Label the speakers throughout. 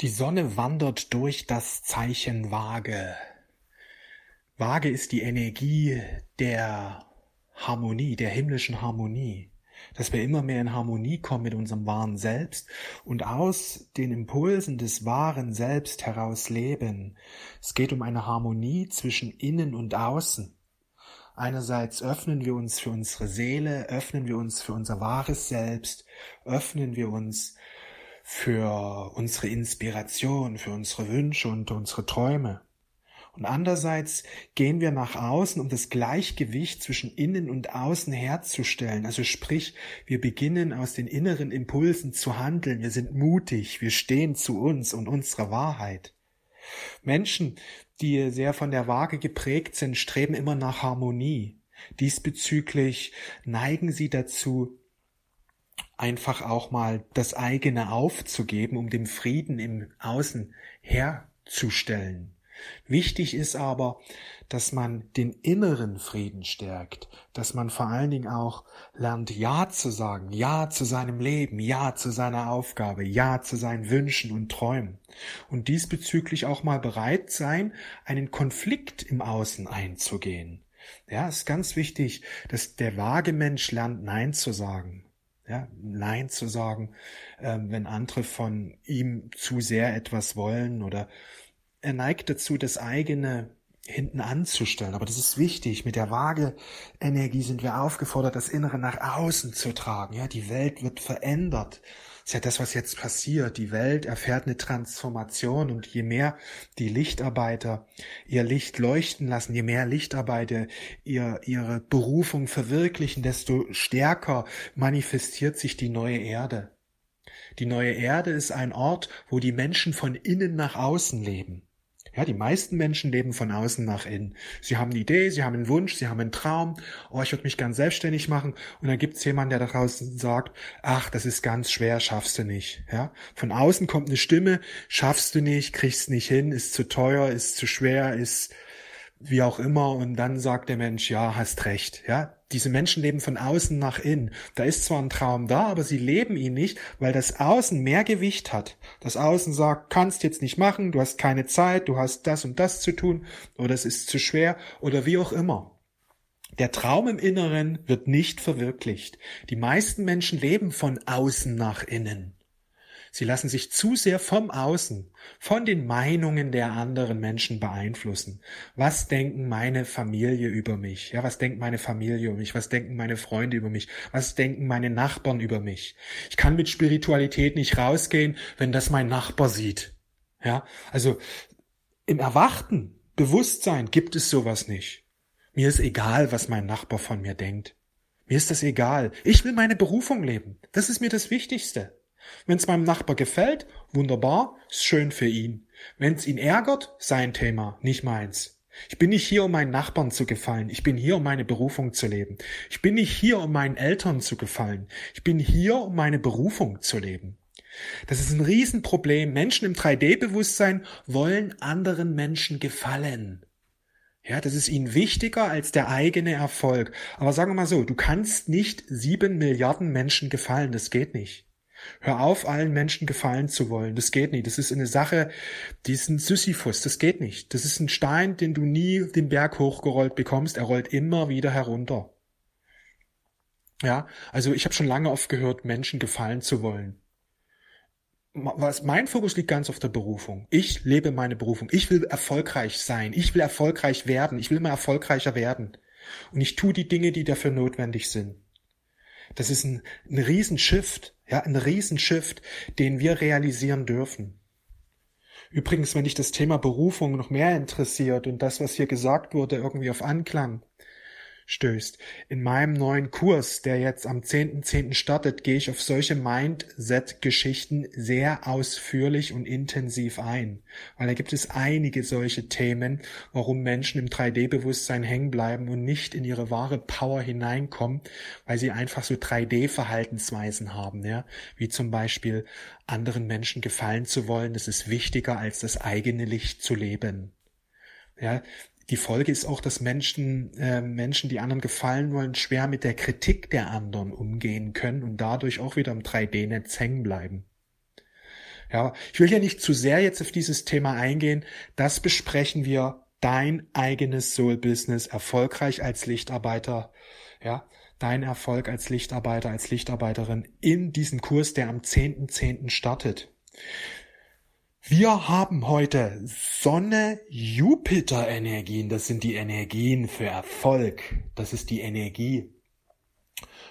Speaker 1: Die Sonne wandert durch das Zeichen Waage. Waage ist die Energie der Harmonie, der himmlischen Harmonie, dass wir immer mehr in Harmonie kommen mit unserem wahren Selbst und aus den Impulsen des wahren Selbst heraus leben. Es geht um eine Harmonie zwischen innen und außen. Einerseits öffnen wir uns für unsere Seele, öffnen wir uns für unser wahres Selbst, öffnen wir uns für unsere Inspiration, für unsere Wünsche und unsere Träume. Und andererseits gehen wir nach außen, um das Gleichgewicht zwischen innen und außen herzustellen. Also sprich, wir beginnen aus den inneren Impulsen zu handeln. Wir sind mutig. Wir stehen zu uns und unserer Wahrheit. Menschen, die sehr von der Waage geprägt sind, streben immer nach Harmonie. Diesbezüglich neigen sie dazu, einfach auch mal das eigene aufzugeben, um dem Frieden im Außen herzustellen. Wichtig ist aber, dass man den inneren Frieden stärkt, dass man vor allen Dingen auch lernt, Ja zu sagen, Ja zu seinem Leben, Ja zu seiner Aufgabe, Ja zu seinen Wünschen und Träumen. Und diesbezüglich auch mal bereit sein, einen Konflikt im Außen einzugehen. Ja, ist ganz wichtig, dass der vage Mensch lernt, Nein zu sagen. Ja, Nein zu sagen, äh, wenn andere von ihm zu sehr etwas wollen oder er neigt dazu, das eigene hinten anzustellen. Aber das ist wichtig. Mit der Waage-Energie sind wir aufgefordert, das Innere nach außen zu tragen. Ja, die Welt wird verändert. Das ist ja das, was jetzt passiert. Die Welt erfährt eine Transformation und je mehr die Lichtarbeiter ihr Licht leuchten lassen, je mehr Lichtarbeiter ihr, ihre Berufung verwirklichen, desto stärker manifestiert sich die neue Erde. Die neue Erde ist ein Ort, wo die Menschen von innen nach außen leben. Ja, die meisten Menschen leben von außen nach innen. Sie haben eine Idee, sie haben einen Wunsch, sie haben einen Traum. Oh, ich würde mich ganz selbstständig machen. Und dann gibt's jemanden, der da draußen sagt, ach, das ist ganz schwer, schaffst du nicht. Ja, von außen kommt eine Stimme, schaffst du nicht, kriegst nicht hin, ist zu teuer, ist zu schwer, ist wie auch immer. Und dann sagt der Mensch, ja, hast recht. Ja, diese Menschen leben von außen nach innen. Da ist zwar ein Traum da, aber sie leben ihn nicht, weil das Außen mehr Gewicht hat. Das Außen sagt, kannst jetzt nicht machen, du hast keine Zeit, du hast das und das zu tun, oder es ist zu schwer, oder wie auch immer. Der Traum im Inneren wird nicht verwirklicht. Die meisten Menschen leben von außen nach innen. Sie lassen sich zu sehr vom Außen, von den Meinungen der anderen Menschen beeinflussen. Was denken meine Familie über mich? Ja, was denkt meine Familie über mich? Was denken meine Freunde über mich? Was denken meine Nachbarn über mich? Ich kann mit Spiritualität nicht rausgehen, wenn das mein Nachbar sieht. Ja, also im erwachten Bewusstsein gibt es sowas nicht. Mir ist egal, was mein Nachbar von mir denkt. Mir ist das egal. Ich will meine Berufung leben. Das ist mir das Wichtigste. Wenn es meinem Nachbar gefällt, wunderbar, ist schön für ihn. Wenn es ihn ärgert, sein Thema, nicht meins. Ich bin nicht hier, um meinen Nachbarn zu gefallen. Ich bin hier, um meine Berufung zu leben. Ich bin nicht hier, um meinen Eltern zu gefallen. Ich bin hier, um meine Berufung zu leben. Das ist ein Riesenproblem. Menschen im 3D-Bewusstsein wollen anderen Menschen gefallen. Ja, das ist ihnen wichtiger als der eigene Erfolg. Aber sagen wir mal so, du kannst nicht sieben Milliarden Menschen gefallen. Das geht nicht. Hör auf, allen Menschen gefallen zu wollen. Das geht nicht. Das ist eine Sache, die ist ein Sisyphus. Das geht nicht. Das ist ein Stein, den du nie den Berg hochgerollt bekommst. Er rollt immer wieder herunter. Ja, also ich habe schon lange oft gehört, Menschen gefallen zu wollen. Was mein Fokus liegt ganz auf der Berufung. Ich lebe meine Berufung. Ich will erfolgreich sein. Ich will erfolgreich werden. Ich will immer erfolgreicher werden. Und ich tue die Dinge, die dafür notwendig sind. Das ist ein, ein Riesenshift, ja, ein Riesenshift, den wir realisieren dürfen. Übrigens, wenn dich das Thema Berufung noch mehr interessiert und das, was hier gesagt wurde, irgendwie auf Anklang stößt. In meinem neuen Kurs, der jetzt am 10.10. .10. startet, gehe ich auf solche Mindset-Geschichten sehr ausführlich und intensiv ein. Weil da gibt es einige solche Themen, warum Menschen im 3D-Bewusstsein hängen bleiben und nicht in ihre wahre Power hineinkommen, weil sie einfach so 3D-Verhaltensweisen haben, ja. Wie zum Beispiel anderen Menschen gefallen zu wollen, das ist wichtiger als das eigene Licht zu leben. Ja, die Folge ist auch, dass Menschen, äh, Menschen, die anderen gefallen wollen, schwer mit der Kritik der anderen umgehen können und dadurch auch wieder im 3D-Netz hängen bleiben. Ja, ich will ja nicht zu sehr jetzt auf dieses Thema eingehen. Das besprechen wir dein eigenes Soul-Business erfolgreich als Lichtarbeiter, ja, dein Erfolg als Lichtarbeiter, als Lichtarbeiterin in diesem Kurs, der am 10.10. .10. startet. Wir haben heute Sonne-Jupiter-Energien. Das sind die Energien für Erfolg. Das ist die Energie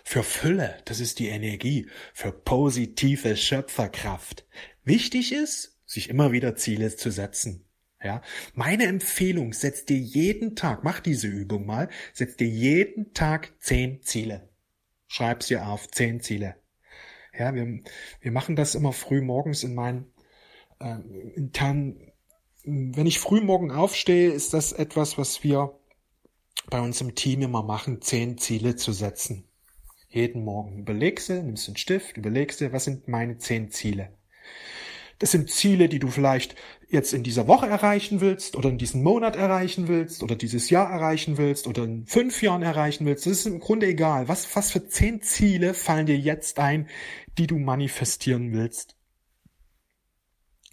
Speaker 1: für Fülle. Das ist die Energie für positive Schöpferkraft. Wichtig ist, sich immer wieder Ziele zu setzen. Ja, meine Empfehlung, setz dir jeden Tag, mach diese Übung mal, setz dir jeden Tag zehn Ziele. Schreib sie auf, zehn Ziele. Ja, wir, wir machen das immer früh morgens in meinen äh, internen, wenn ich früh morgen aufstehe, ist das etwas, was wir bei uns im Team immer machen, zehn Ziele zu setzen. Jeden Morgen überlegst du, nimmst einen Stift, überlegst du, was sind meine zehn Ziele. Das sind Ziele, die du vielleicht jetzt in dieser Woche erreichen willst oder in diesem Monat erreichen willst oder dieses Jahr erreichen willst oder in fünf Jahren erreichen willst. Das ist im Grunde egal. Was, was für zehn Ziele fallen dir jetzt ein, die du manifestieren willst?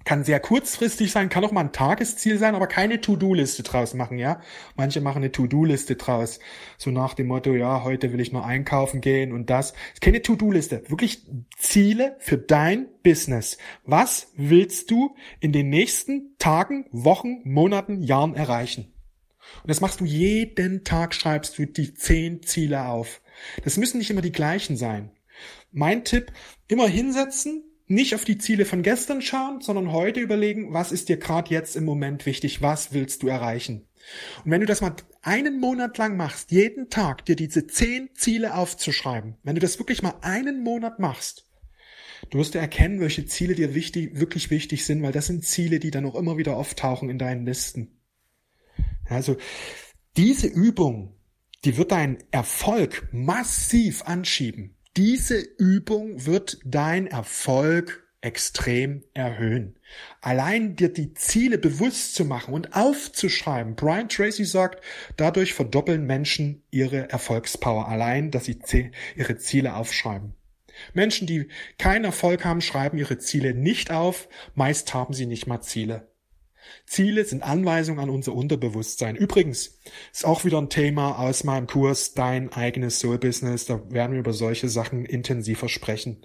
Speaker 1: Kann sehr kurzfristig sein, kann auch mal ein Tagesziel sein, aber keine To-Do-Liste draus machen, ja. Manche machen eine To-Do-Liste draus. So nach dem Motto, ja, heute will ich nur einkaufen gehen und das. Keine To-Do-Liste. Wirklich Ziele für dein Business. Was willst du in den nächsten Tagen, Wochen, Monaten, Jahren erreichen? Und das machst du jeden Tag, schreibst du die zehn Ziele auf. Das müssen nicht immer die gleichen sein. Mein Tipp, immer hinsetzen, nicht auf die Ziele von gestern schauen, sondern heute überlegen, was ist dir gerade jetzt im Moment wichtig, was willst du erreichen. Und wenn du das mal einen Monat lang machst, jeden Tag dir diese zehn Ziele aufzuschreiben, wenn du das wirklich mal einen Monat machst, du wirst erkennen, welche Ziele dir wichtig, wirklich wichtig sind, weil das sind Ziele, die dann auch immer wieder auftauchen in deinen Listen. Also diese Übung, die wird deinen Erfolg massiv anschieben. Diese Übung wird dein Erfolg extrem erhöhen. Allein dir die Ziele bewusst zu machen und aufzuschreiben. Brian Tracy sagt, dadurch verdoppeln Menschen ihre Erfolgspower. Allein, dass sie ihre Ziele aufschreiben. Menschen, die keinen Erfolg haben, schreiben ihre Ziele nicht auf. Meist haben sie nicht mal Ziele. Ziele sind Anweisungen an unser Unterbewusstsein. Übrigens ist auch wieder ein Thema aus meinem Kurs Dein eigenes Soul Business. Da werden wir über solche Sachen intensiver sprechen,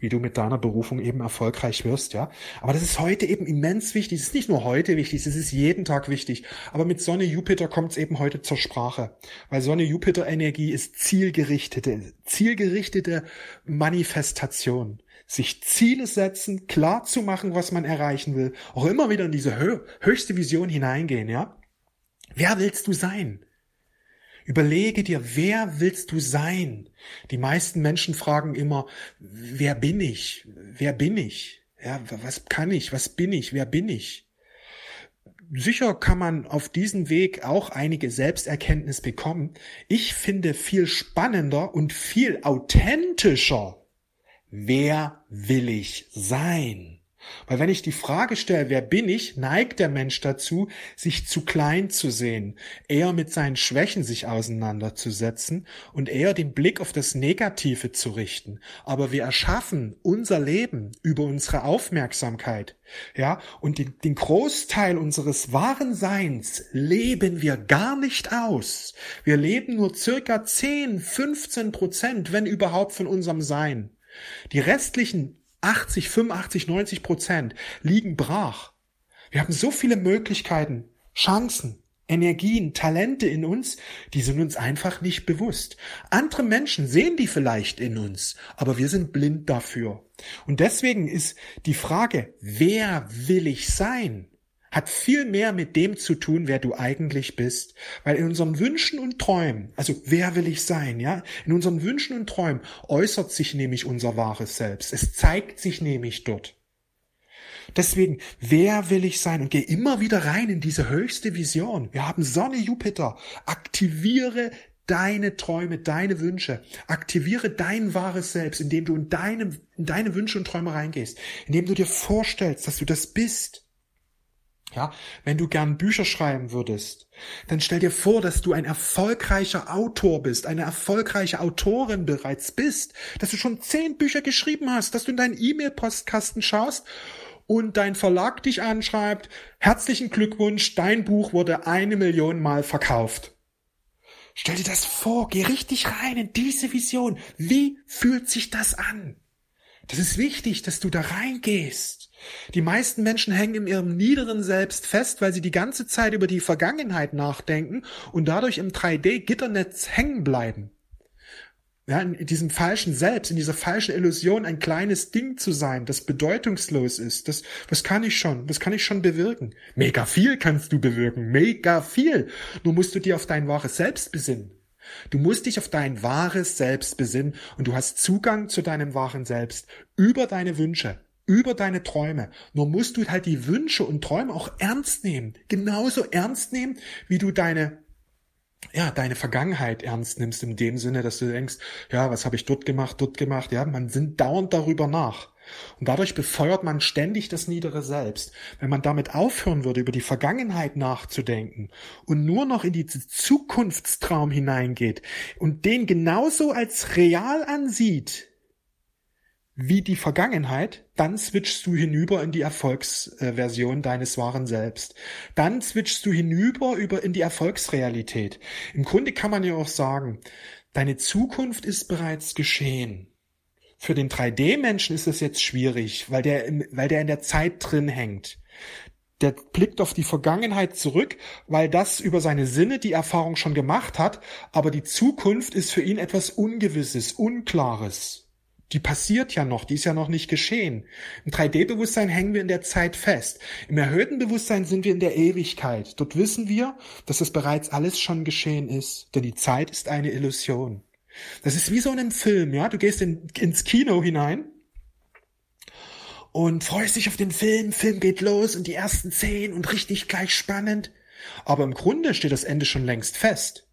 Speaker 1: wie du mit deiner Berufung eben erfolgreich wirst, ja. Aber das ist heute eben immens wichtig. Es ist nicht nur heute wichtig, es ist jeden Tag wichtig. Aber mit Sonne Jupiter kommt es eben heute zur Sprache. Weil Sonne Jupiter Energie ist zielgerichtete, zielgerichtete Manifestation sich Ziele setzen, klar zu machen, was man erreichen will, auch immer wieder in diese hö höchste Vision hineingehen, ja? Wer willst du sein? Überlege dir, wer willst du sein? Die meisten Menschen fragen immer, wer bin ich? Wer bin ich? Ja, was kann ich? Was bin ich? Wer bin ich? Sicher kann man auf diesem Weg auch einige Selbsterkenntnis bekommen. Ich finde viel spannender und viel authentischer wer will ich sein? Weil wenn ich die Frage stelle, wer bin ich, neigt der Mensch dazu, sich zu klein zu sehen, eher mit seinen Schwächen sich auseinanderzusetzen und eher den Blick auf das Negative zu richten. Aber wir erschaffen unser Leben über unsere Aufmerksamkeit. Ja, und den, den Großteil unseres wahren Seins leben wir gar nicht aus. Wir leben nur circa 10, 15 Prozent, wenn überhaupt von unserem Sein. Die restlichen 80, 85, 90 Prozent liegen brach. Wir haben so viele Möglichkeiten, Chancen, Energien, Talente in uns, die sind uns einfach nicht bewusst. Andere Menschen sehen die vielleicht in uns, aber wir sind blind dafür. Und deswegen ist die Frage, wer will ich sein? Hat viel mehr mit dem zu tun, wer du eigentlich bist. Weil in unseren Wünschen und Träumen, also wer will ich sein, ja? In unseren Wünschen und Träumen äußert sich nämlich unser wahres Selbst. Es zeigt sich nämlich dort. Deswegen, wer will ich sein? Und geh immer wieder rein in diese höchste Vision. Wir haben Sonne, Jupiter. Aktiviere deine Träume, deine Wünsche. Aktiviere dein wahres Selbst, indem du in deine, in deine Wünsche und Träume reingehst. Indem du dir vorstellst, dass du das bist. Ja, wenn du gern Bücher schreiben würdest, dann stell dir vor, dass du ein erfolgreicher Autor bist, eine erfolgreiche Autorin bereits bist, dass du schon zehn Bücher geschrieben hast, dass du in deinen E-Mail-Postkasten schaust und dein Verlag dich anschreibt, herzlichen Glückwunsch, dein Buch wurde eine Million Mal verkauft. Stell dir das vor, geh richtig rein in diese Vision. Wie fühlt sich das an? Das ist wichtig, dass du da reingehst. Die meisten Menschen hängen in ihrem niederen Selbst fest, weil sie die ganze Zeit über die Vergangenheit nachdenken und dadurch im 3D-Gitternetz hängen bleiben. Ja, in diesem falschen Selbst, in dieser falschen Illusion, ein kleines Ding zu sein, das bedeutungslos ist. Das, was kann ich schon? Was kann ich schon bewirken? Mega viel kannst du bewirken. Mega viel. Nur musst du dir auf dein wahres Selbst besinnen. Du musst dich auf dein wahres Selbst besinnen und du hast Zugang zu deinem wahren Selbst über deine Wünsche, über deine Träume. Nur musst du halt die Wünsche und Träume auch ernst nehmen. Genauso ernst nehmen, wie du deine ja, deine Vergangenheit ernst nimmst in dem Sinne, dass du denkst, ja, was habe ich dort gemacht, dort gemacht, ja, man sinnt dauernd darüber nach. Und dadurch befeuert man ständig das niedere Selbst. Wenn man damit aufhören würde, über die Vergangenheit nachzudenken und nur noch in die Zukunftstraum hineingeht und den genauso als real ansieht, wie die Vergangenheit, dann switchst du hinüber in die Erfolgsversion deines wahren Selbst. Dann switchst du hinüber über in die Erfolgsrealität. Im Grunde kann man ja auch sagen, deine Zukunft ist bereits geschehen. Für den 3D-Menschen ist es jetzt schwierig, weil der, weil der in der Zeit drin hängt. Der blickt auf die Vergangenheit zurück, weil das über seine Sinne die Erfahrung schon gemacht hat, aber die Zukunft ist für ihn etwas Ungewisses, Unklares die passiert ja noch, die ist ja noch nicht geschehen. Im 3D-Bewusstsein hängen wir in der Zeit fest. Im erhöhten Bewusstsein sind wir in der Ewigkeit. Dort wissen wir, dass es bereits alles schon geschehen ist, denn die Zeit ist eine Illusion. Das ist wie so in einem Film, ja. Du gehst in, ins Kino hinein und freust dich auf den Film. Film geht los und die ersten Szenen und richtig gleich spannend. Aber im Grunde steht das Ende schon längst fest.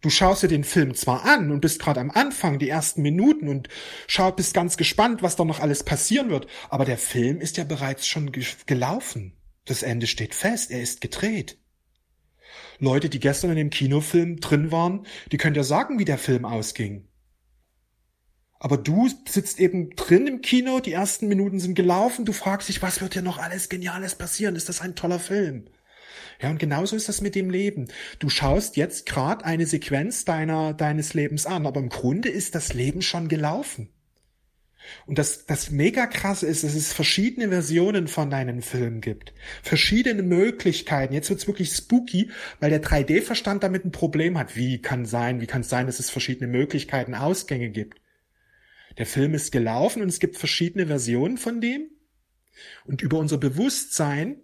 Speaker 1: Du schaust dir den Film zwar an und bist gerade am Anfang, die ersten Minuten und schaut, bist ganz gespannt, was da noch alles passieren wird, aber der Film ist ja bereits schon ge gelaufen. Das Ende steht fest, er ist gedreht. Leute, die gestern in dem Kinofilm drin waren, die können ja sagen, wie der Film ausging. Aber du sitzt eben drin im Kino, die ersten Minuten sind gelaufen, du fragst dich, was wird hier noch alles Geniales passieren? Ist das ein toller Film? Ja, und genauso ist das mit dem Leben. Du schaust jetzt gerade eine Sequenz deiner, deines Lebens an, aber im Grunde ist das Leben schon gelaufen. Und das, das mega krasse ist, dass es verschiedene Versionen von deinem Film gibt. Verschiedene Möglichkeiten. Jetzt wird's wirklich spooky, weil der 3D-Verstand damit ein Problem hat. Wie kann sein, wie kann es sein, dass es verschiedene Möglichkeiten, Ausgänge gibt? Der Film ist gelaufen und es gibt verschiedene Versionen von dem. Und über unser Bewusstsein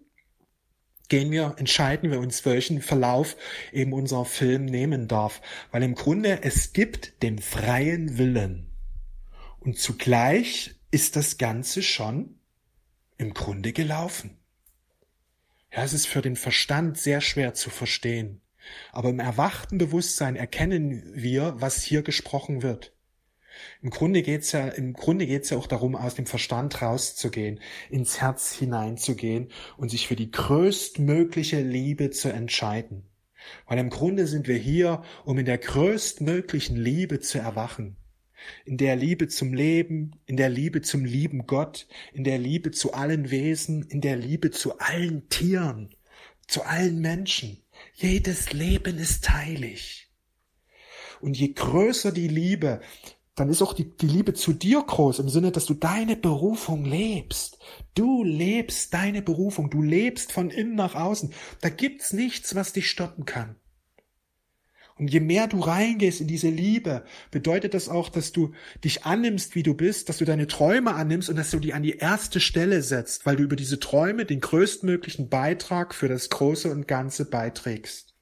Speaker 1: gehen wir, entscheiden wir uns, welchen Verlauf eben unser Film nehmen darf. Weil im Grunde es gibt den freien Willen. Und zugleich ist das Ganze schon im Grunde gelaufen. Ja, es ist für den Verstand sehr schwer zu verstehen. Aber im erwachten Bewusstsein erkennen wir, was hier gesprochen wird. Im Grunde geht's ja, im Grunde geht's ja auch darum, aus dem Verstand rauszugehen, ins Herz hineinzugehen und sich für die größtmögliche Liebe zu entscheiden. Weil im Grunde sind wir hier, um in der größtmöglichen Liebe zu erwachen. In der Liebe zum Leben, in der Liebe zum lieben Gott, in der Liebe zu allen Wesen, in der Liebe zu allen Tieren, zu allen Menschen. Jedes Leben ist heilig. Und je größer die Liebe, dann ist auch die, die Liebe zu dir groß im Sinne, dass du deine Berufung lebst. Du lebst deine Berufung, du lebst von innen nach außen. Da gibt's nichts, was dich stoppen kann. Und je mehr du reingehst in diese Liebe, bedeutet das auch, dass du dich annimmst, wie du bist, dass du deine Träume annimmst und dass du die an die erste Stelle setzt, weil du über diese Träume den größtmöglichen Beitrag für das Große und Ganze beiträgst.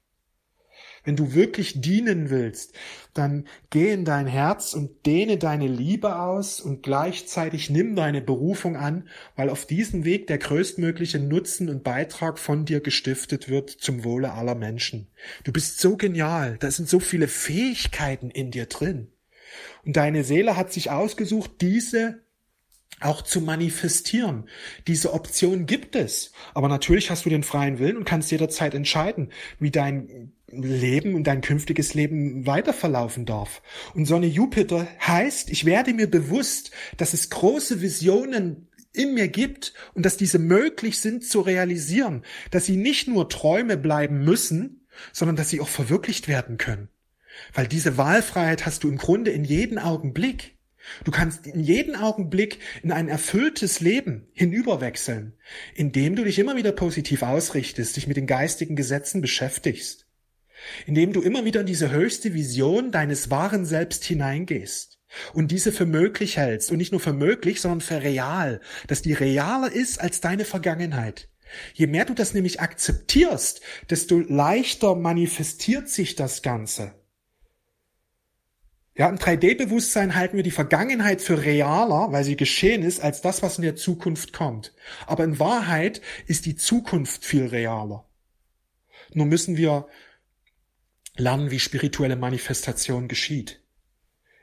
Speaker 1: Wenn du wirklich dienen willst, dann geh in dein Herz und dehne deine Liebe aus und gleichzeitig nimm deine Berufung an, weil auf diesem Weg der größtmögliche Nutzen und Beitrag von dir gestiftet wird zum Wohle aller Menschen. Du bist so genial, da sind so viele Fähigkeiten in dir drin. Und deine Seele hat sich ausgesucht, diese auch zu manifestieren. Diese Option gibt es. Aber natürlich hast du den freien Willen und kannst jederzeit entscheiden, wie dein Leben und dein künftiges Leben weiter verlaufen darf. Und Sonne Jupiter heißt, ich werde mir bewusst, dass es große Visionen in mir gibt und dass diese möglich sind zu realisieren, dass sie nicht nur Träume bleiben müssen, sondern dass sie auch verwirklicht werden können. Weil diese Wahlfreiheit hast du im Grunde in jeden Augenblick. Du kannst in jeden Augenblick in ein erfülltes Leben hinüberwechseln, indem du dich immer wieder positiv ausrichtest, dich mit den geistigen Gesetzen beschäftigst, indem du immer wieder in diese höchste Vision deines wahren Selbst hineingehst und diese für möglich hältst und nicht nur für möglich, sondern für real, dass die realer ist als deine Vergangenheit. Je mehr du das nämlich akzeptierst, desto leichter manifestiert sich das Ganze. Ja, im 3D-Bewusstsein halten wir die Vergangenheit für realer, weil sie geschehen ist, als das, was in der Zukunft kommt. Aber in Wahrheit ist die Zukunft viel realer. Nur müssen wir lernen, wie spirituelle Manifestation geschieht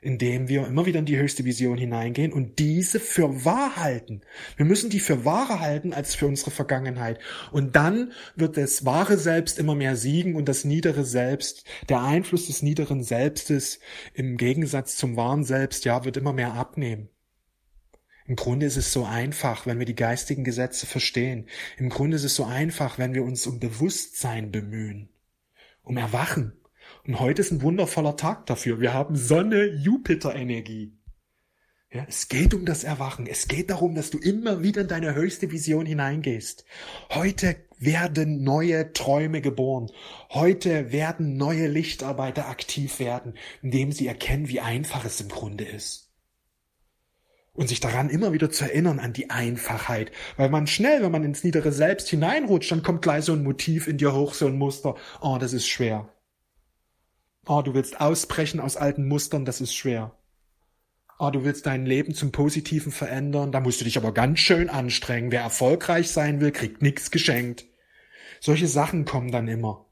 Speaker 1: indem wir immer wieder in die höchste Vision hineingehen und diese für wahr halten. Wir müssen die für wahrer halten als für unsere Vergangenheit. Und dann wird das wahre Selbst immer mehr siegen und das niedere Selbst, der Einfluss des niederen Selbstes im Gegensatz zum wahren Selbst, ja, wird immer mehr abnehmen. Im Grunde ist es so einfach, wenn wir die geistigen Gesetze verstehen. Im Grunde ist es so einfach, wenn wir uns um Bewusstsein bemühen, um Erwachen, und heute ist ein wundervoller Tag dafür. Wir haben Sonne-Jupiter-Energie. Ja, es geht um das Erwachen. Es geht darum, dass du immer wieder in deine höchste Vision hineingehst. Heute werden neue Träume geboren. Heute werden neue Lichtarbeiter aktiv werden, indem sie erkennen, wie einfach es im Grunde ist. Und sich daran immer wieder zu erinnern an die Einfachheit. Weil man schnell, wenn man ins niedere Selbst hineinrutscht, dann kommt gleich so ein Motiv in dir hoch, so ein Muster. Oh, das ist schwer. Oh, du willst ausbrechen aus alten Mustern, das ist schwer. Oh, du willst dein Leben zum Positiven verändern, da musst du dich aber ganz schön anstrengen. Wer erfolgreich sein will, kriegt nichts geschenkt. Solche Sachen kommen dann immer,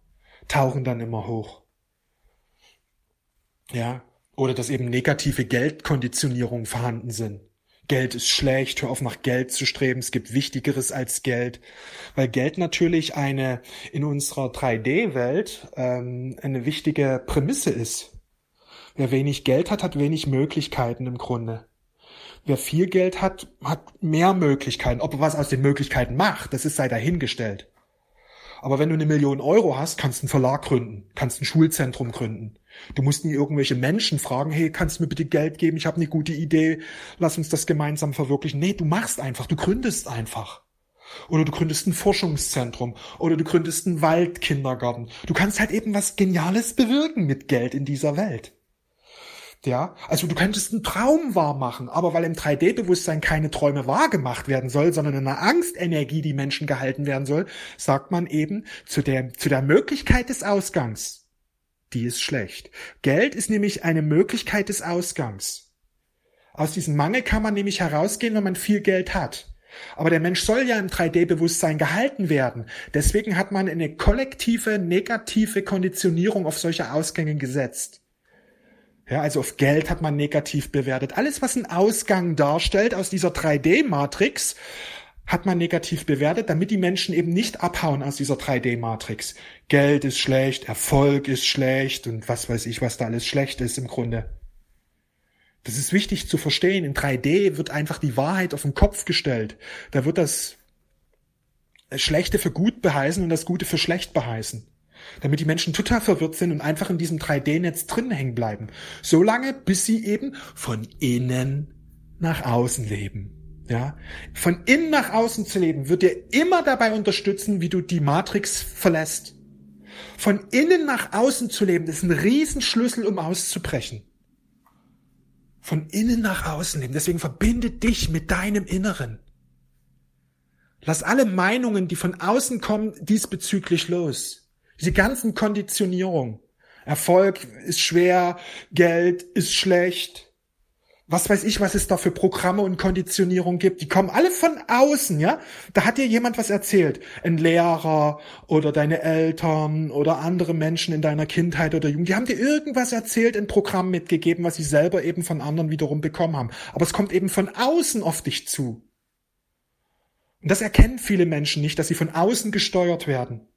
Speaker 1: tauchen dann immer hoch. Ja, oder dass eben negative Geldkonditionierungen vorhanden sind. Geld ist schlecht, hör auf nach Geld zu streben, es gibt Wichtigeres als Geld, weil Geld natürlich eine in unserer 3D-Welt ähm, eine wichtige Prämisse ist. Wer wenig Geld hat, hat wenig Möglichkeiten im Grunde. Wer viel Geld hat, hat mehr Möglichkeiten. Ob er was aus den Möglichkeiten macht, das ist sei dahingestellt. Aber wenn du eine Million Euro hast, kannst du einen Verlag gründen, kannst ein Schulzentrum gründen, Du musst nie irgendwelche Menschen fragen, hey, kannst du mir bitte Geld geben? Ich habe eine gute Idee, lass uns das gemeinsam verwirklichen. Nee, du machst einfach, du gründest einfach. Oder du gründest ein Forschungszentrum oder du gründest einen Waldkindergarten. Du kannst halt eben was Geniales bewirken mit Geld in dieser Welt. Ja, also du könntest einen Traum wahr machen, aber weil im 3D-Bewusstsein keine Träume wahr gemacht werden soll, sondern in einer Angstenergie die Menschen gehalten werden soll, sagt man eben zu der, zu der Möglichkeit des Ausgangs die ist schlecht. Geld ist nämlich eine Möglichkeit des Ausgangs. Aus diesem Mangel kann man nämlich herausgehen, wenn man viel Geld hat. Aber der Mensch soll ja im 3D-Bewusstsein gehalten werden. Deswegen hat man eine kollektive, negative Konditionierung auf solche Ausgänge gesetzt. Ja, also auf Geld hat man negativ bewertet. Alles, was einen Ausgang darstellt aus dieser 3D-Matrix, hat man negativ bewertet, damit die Menschen eben nicht abhauen aus dieser 3D-Matrix. Geld ist schlecht, Erfolg ist schlecht und was weiß ich, was da alles schlecht ist im Grunde. Das ist wichtig zu verstehen. In 3D wird einfach die Wahrheit auf den Kopf gestellt. Da wird das Schlechte für gut beheißen und das Gute für schlecht beheißen. Damit die Menschen total verwirrt sind und einfach in diesem 3D-Netz drin hängen bleiben. Solange, bis sie eben von innen nach außen leben. Ja, von innen nach außen zu leben, wird dir immer dabei unterstützen, wie du die Matrix verlässt. Von innen nach außen zu leben, ist ein Riesenschlüssel, um auszubrechen. Von innen nach außen leben. Deswegen verbinde dich mit deinem Inneren. Lass alle Meinungen, die von außen kommen, diesbezüglich los. Diese ganzen Konditionierungen. Erfolg ist schwer, Geld ist schlecht, was weiß ich, was es da für Programme und Konditionierung gibt. Die kommen alle von außen, ja. Da hat dir jemand was erzählt. Ein Lehrer oder deine Eltern oder andere Menschen in deiner Kindheit oder Jugend. Die haben dir irgendwas erzählt, ein Programm mitgegeben, was sie selber eben von anderen wiederum bekommen haben. Aber es kommt eben von außen auf dich zu. Und das erkennen viele Menschen nicht, dass sie von außen gesteuert werden.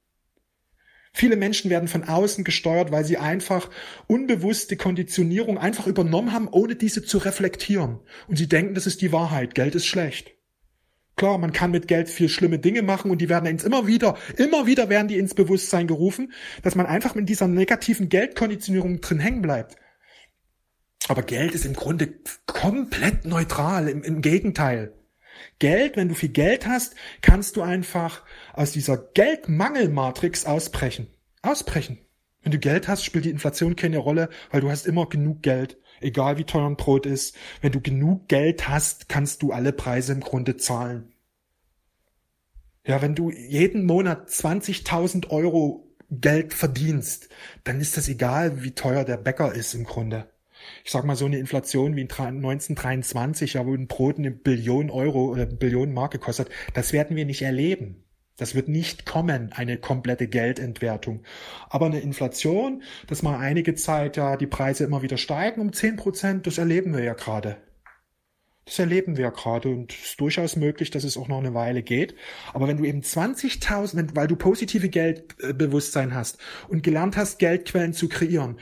Speaker 1: Viele Menschen werden von außen gesteuert, weil sie einfach unbewusste Konditionierung einfach übernommen haben, ohne diese zu reflektieren. Und sie denken, das ist die Wahrheit. Geld ist schlecht. Klar, man kann mit Geld viel schlimme Dinge machen und die werden ins immer wieder, immer wieder werden die ins Bewusstsein gerufen, dass man einfach mit dieser negativen Geldkonditionierung drin hängen bleibt. Aber Geld ist im Grunde komplett neutral, im, im Gegenteil. Geld, wenn du viel Geld hast, kannst du einfach aus dieser Geldmangelmatrix ausbrechen. Ausbrechen. Wenn du Geld hast, spielt die Inflation keine Rolle, weil du hast immer genug Geld, egal wie teuer ein Brot ist. Wenn du genug Geld hast, kannst du alle Preise im Grunde zahlen. Ja, wenn du jeden Monat 20.000 Euro Geld verdienst, dann ist das egal, wie teuer der Bäcker ist im Grunde. Ich sag mal so eine Inflation wie in 1923, ja, wo ein Brot eine Billion Euro oder eine Billion Mark gekostet, das werden wir nicht erleben. Das wird nicht kommen, eine komplette Geldentwertung. Aber eine Inflation, dass mal einige Zeit ja die Preise immer wieder steigen um zehn Prozent, das erleben wir ja gerade. Das erleben wir ja gerade und es ist durchaus möglich, dass es auch noch eine Weile geht. Aber wenn du eben 20.000, weil du positive Geldbewusstsein hast und gelernt hast, Geldquellen zu kreieren,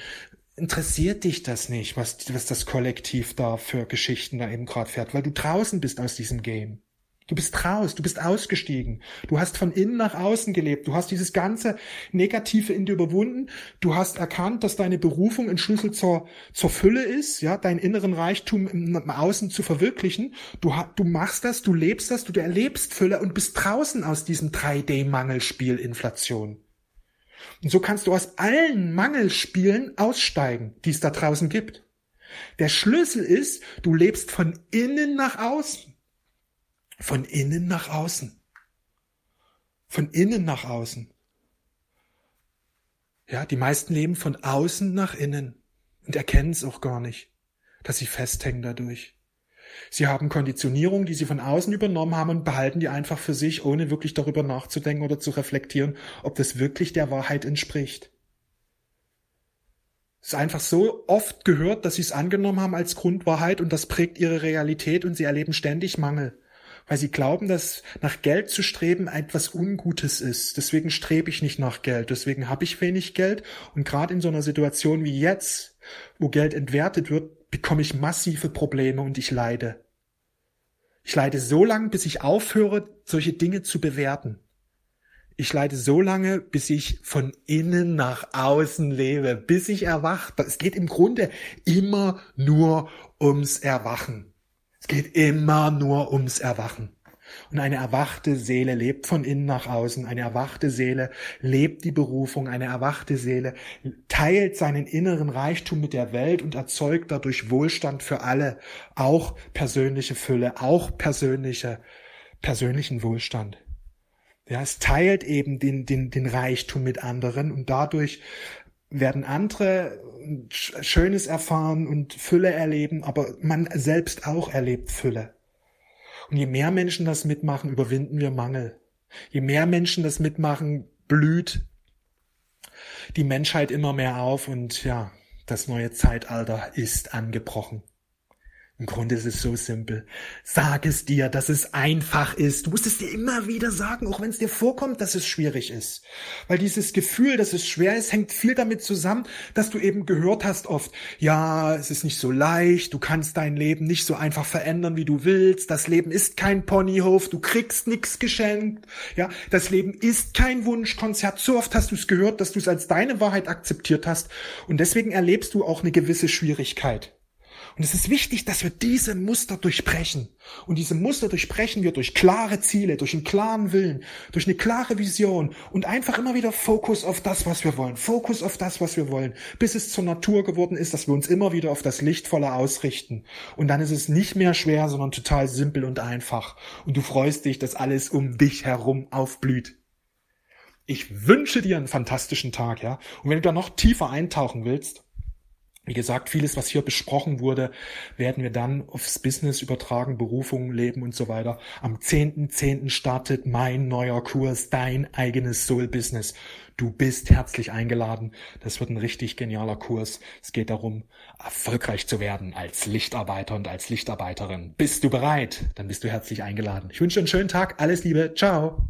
Speaker 1: interessiert dich das nicht, was, was das Kollektiv da für Geschichten da eben gerade fährt, weil du draußen bist aus diesem Game. Du bist raus, du bist ausgestiegen. Du hast von innen nach außen gelebt. Du hast dieses ganze Negative in dir überwunden. Du hast erkannt, dass deine Berufung ein Schlüssel zur, zur Fülle ist, ja, deinen inneren Reichtum im, im Außen zu verwirklichen. Du, du machst das, du lebst das, du erlebst Fülle und bist draußen aus diesem 3D-Mangelspiel Inflation. Und so kannst du aus allen Mangelspielen aussteigen, die es da draußen gibt. Der Schlüssel ist, du lebst von innen nach außen. Von innen nach außen. Von innen nach außen. Ja, die meisten leben von außen nach innen und erkennen es auch gar nicht, dass sie festhängen dadurch. Sie haben Konditionierung, die sie von außen übernommen haben und behalten die einfach für sich, ohne wirklich darüber nachzudenken oder zu reflektieren, ob das wirklich der Wahrheit entspricht. Es ist einfach so oft gehört, dass sie es angenommen haben als Grundwahrheit und das prägt ihre Realität und sie erleben ständig Mangel weil sie glauben, dass nach Geld zu streben etwas Ungutes ist. Deswegen strebe ich nicht nach Geld, deswegen habe ich wenig Geld und gerade in so einer Situation wie jetzt, wo Geld entwertet wird, bekomme ich massive Probleme und ich leide. Ich leide so lange, bis ich aufhöre, solche Dinge zu bewerten. Ich leide so lange, bis ich von innen nach außen lebe, bis ich erwacht. Es geht im Grunde immer nur ums Erwachen. Es geht immer nur ums Erwachen. Und eine erwachte Seele lebt von innen nach außen. Eine erwachte Seele lebt die Berufung. Eine erwachte Seele teilt seinen inneren Reichtum mit der Welt und erzeugt dadurch Wohlstand für alle. Auch persönliche Fülle, auch persönliche, persönlichen Wohlstand. Ja, es teilt eben den, den, den Reichtum mit anderen und dadurch werden andere Schönes erfahren und Fülle erleben, aber man selbst auch erlebt Fülle. Und je mehr Menschen das mitmachen, überwinden wir Mangel. Je mehr Menschen das mitmachen, blüht die Menschheit immer mehr auf und ja, das neue Zeitalter ist angebrochen. Im Grunde ist es so simpel. Sag es dir, dass es einfach ist. Du musst es dir immer wieder sagen, auch wenn es dir vorkommt, dass es schwierig ist. Weil dieses Gefühl, dass es schwer ist, hängt viel damit zusammen, dass du eben gehört hast oft, ja, es ist nicht so leicht, du kannst dein Leben nicht so einfach verändern, wie du willst. Das Leben ist kein Ponyhof, du kriegst nichts geschenkt. Ja, das Leben ist kein Wunschkonzert. So oft hast du es gehört, dass du es als deine Wahrheit akzeptiert hast. Und deswegen erlebst du auch eine gewisse Schwierigkeit. Und es ist wichtig, dass wir diese Muster durchbrechen. Und diese Muster durchbrechen wir durch klare Ziele, durch einen klaren Willen, durch eine klare Vision und einfach immer wieder Fokus auf das, was wir wollen. Fokus auf das, was wir wollen. Bis es zur Natur geworden ist, dass wir uns immer wieder auf das Lichtvolle ausrichten. Und dann ist es nicht mehr schwer, sondern total simpel und einfach. Und du freust dich, dass alles um dich herum aufblüht. Ich wünsche dir einen fantastischen Tag, ja. Und wenn du da noch tiefer eintauchen willst, wie gesagt, vieles, was hier besprochen wurde, werden wir dann aufs Business übertragen, Berufung, Leben und so weiter. Am 10.10. .10. startet mein neuer Kurs, dein eigenes Soul-Business. Du bist herzlich eingeladen. Das wird ein richtig genialer Kurs. Es geht darum, erfolgreich zu werden als Lichtarbeiter und als Lichtarbeiterin. Bist du bereit? Dann bist du herzlich eingeladen. Ich wünsche dir einen schönen Tag. Alles Liebe. Ciao.